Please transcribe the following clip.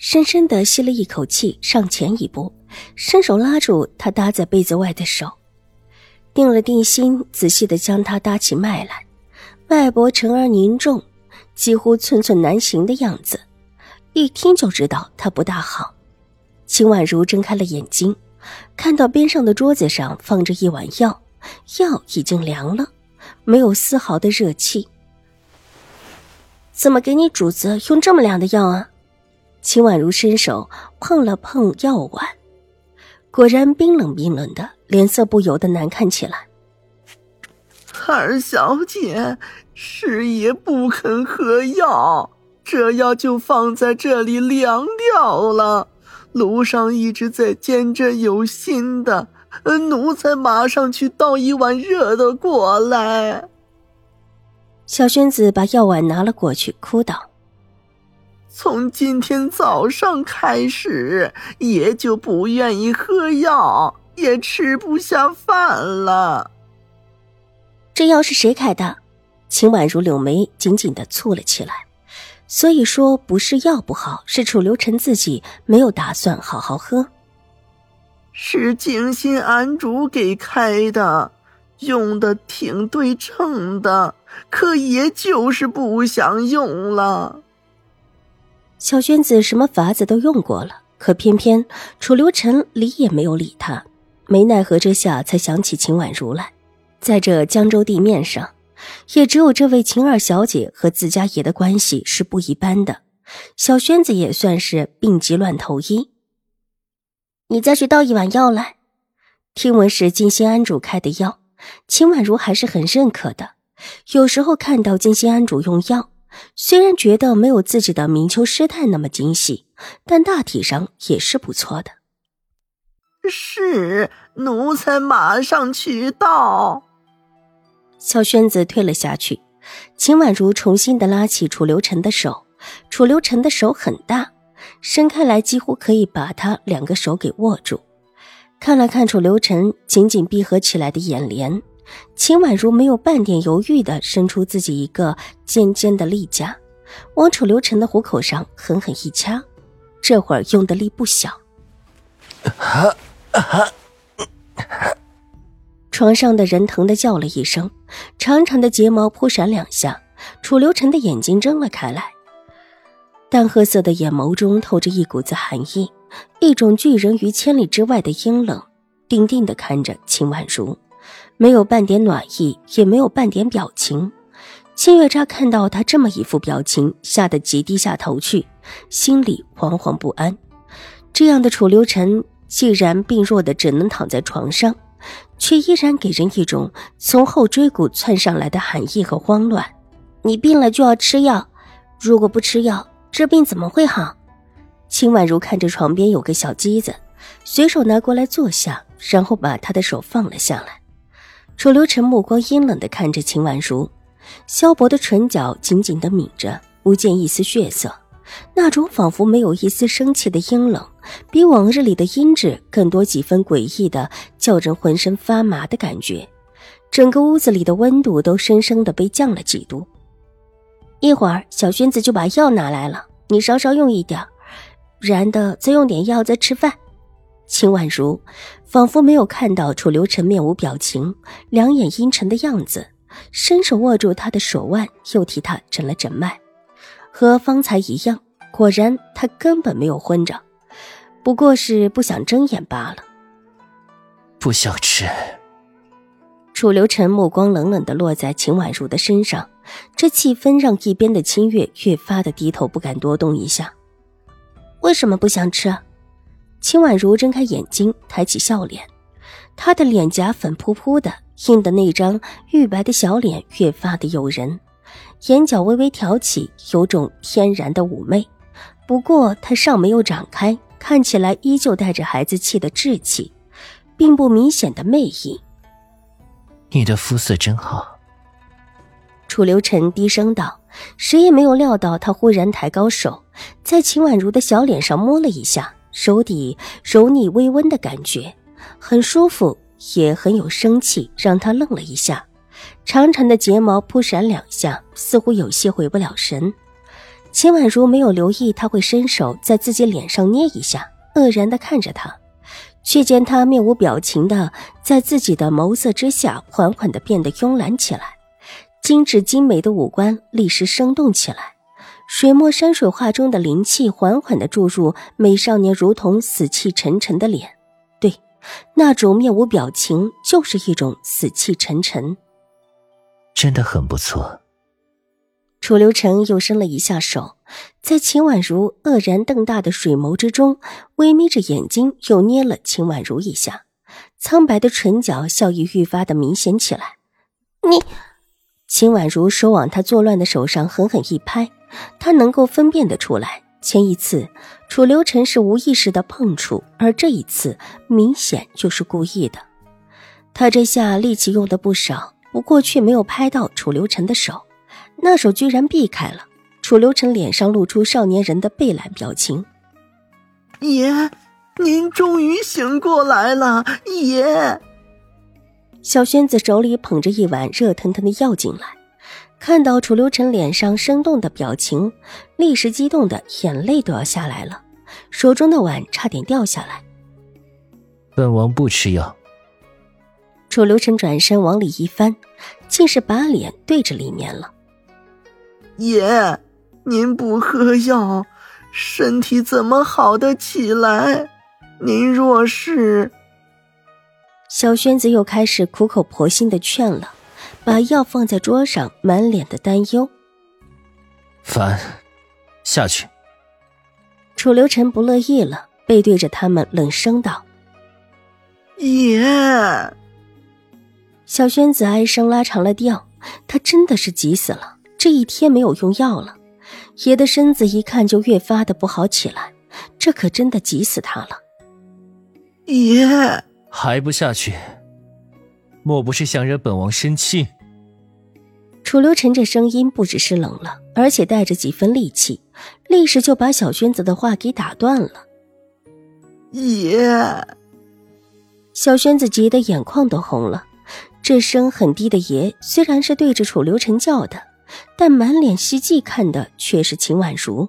深深的吸了一口气，上前一步，伸手拉住他搭在被子外的手，定了定心，仔细的将他搭起脉来。脉搏沉而凝重，几乎寸寸难行的样子，一听就知道他不大好。秦婉如睁开了眼睛，看到边上的桌子上放着一碗药，药已经凉了，没有丝毫的热气。怎么给你主子用这么凉的药啊？秦婉如伸手碰了碰药碗，果然冰冷冰冷的，脸色不由得难看起来。二小姐，师爷不肯喝药，这药就放在这里凉掉了。炉上一直在煎着有心的，奴才马上去倒一碗热的过来。小轩子把药碗拿了过去，哭道。从今天早上开始，爷就不愿意喝药，也吃不下饭了。这药是谁开的？秦婉如柳眉紧紧的蹙了起来。所以说，不是药不好，是楚留臣自己没有打算好好喝。是静心庵主给开的，用的挺对称的，可爷就是不想用了。小轩子什么法子都用过了，可偏偏楚留臣理也没有理他，没奈何之下才想起秦婉如来。在这江州地面上，也只有这位秦二小姐和自家爷的关系是不一般的。小轩子也算是病急乱投医。你再去倒一碗药来。听闻是金星安主开的药，秦婉如还是很认可的。有时候看到金星安主用药。虽然觉得没有自己的明秋师太那么精细，但大体上也是不错的。是，奴才马上去到。小轩子退了下去，秦婉如重新的拉起楚留臣的手。楚留臣的手很大，伸开来几乎可以把他两个手给握住。看了看楚留臣紧紧闭合起来的眼帘。秦婉如没有半点犹豫的伸出自己一个尖尖的利夹，往楚留臣的虎口上狠狠一掐，这会儿用的力不小。床上的人疼的叫了一声，长长的睫毛扑闪两下，楚留臣的眼睛睁了开来，淡褐色的眼眸中透着一股子寒意，一种拒人于千里之外的阴冷，定定的看着秦婉如。没有半点暖意，也没有半点表情。清月乍看到他这么一副表情，吓得急低下头去，心里惶惶不安。这样的楚留臣，既然病弱的只能躺在床上，却依然给人一种从后椎骨窜上来的寒意和慌乱。你病了就要吃药，如果不吃药，这病怎么会好？秦婉如看着床边有个小机子，随手拿过来坐下，然后把他的手放了下来。楚留臣目光阴冷的看着秦婉如，萧博的唇角紧紧的抿着，不见一丝血色，那种仿佛没有一丝生气的阴冷，比往日里的阴鸷更多几分诡异的，叫人浑身发麻的感觉。整个屋子里的温度都生生的被降了几度。一会儿，小轩子就把药拿来了，你稍稍用一点然的再用点药再吃饭。秦婉如仿佛没有看到楚留臣面无表情、两眼阴沉的样子，伸手握住他的手腕，又替他诊了诊脉，和方才一样，果然他根本没有昏着，不过是不想睁眼罢了。不想吃。楚留臣目光冷冷的落在秦婉如的身上，这气氛让一边的清月越发的低头不敢多动一下。为什么不想吃？秦婉如睁开眼睛，抬起笑脸，她的脸颊粉扑扑的，映的那张玉白的小脸越发的诱人，眼角微微挑起，有种天然的妩媚。不过她尚没有展开，看起来依旧带着孩子气的稚气，并不明显的魅意。你的肤色真好。楚留臣低声道，谁也没有料到他忽然抬高手，在秦婉如的小脸上摸了一下，手底柔腻微温的感觉，很舒服，也很有生气，让他愣了一下。长长的睫毛扑闪两下，似乎有些回不了神。秦婉如没有留意他会伸手在自己脸上捏一下，愕然的看着他，却见他面无表情的在自己的眸色之下，缓缓的变得慵懒起来，精致精美的五官立时生动起来，水墨山水画中的灵气缓缓的注入美少年如同死气沉沉的脸，对，那种面无表情就是一种死气沉沉。真的很不错。楚留臣又伸了一下手，在秦婉如愕然瞪大的水眸之中，微眯着眼睛，又捏了秦婉如一下，苍白的唇角笑意愈发的明显起来。你，秦婉如手往他作乱的手上狠狠一拍，他能够分辨得出来，前一次楚留臣是无意识的碰触，而这一次明显就是故意的。他这下力气用的不少。不过却没有拍到楚留臣的手，那手居然避开了。楚留臣脸上露出少年人的惫懒表情。爷，您终于醒过来了，爷。小轩子手里捧着一碗热腾腾的药进来，看到楚留臣脸上生动的表情，立时激动的眼泪都要下来了，手中的碗差点掉下来。本王不吃药。楚留臣转身往里一翻，竟是把脸对着里面了。爷，您不喝药，身体怎么好得起来？您若是……小轩子又开始苦口婆心的劝了，把药放在桌上，满脸的担忧。烦，下去。楚留臣不乐意了，背对着他们冷声道：“爷。”小轩子哀声拉长了调，他真的是急死了。这一天没有用药了，爷的身子一看就越发的不好起来，这可真的急死他了。爷还不下去，莫不是想惹本王生气？楚留臣这声音不只是冷了，而且带着几分戾气，立时就把小轩子的话给打断了。爷，小轩子急得眼眶都红了。这声很低的“爷”虽然是对着楚留臣叫的，但满脸希冀看的却是秦婉如。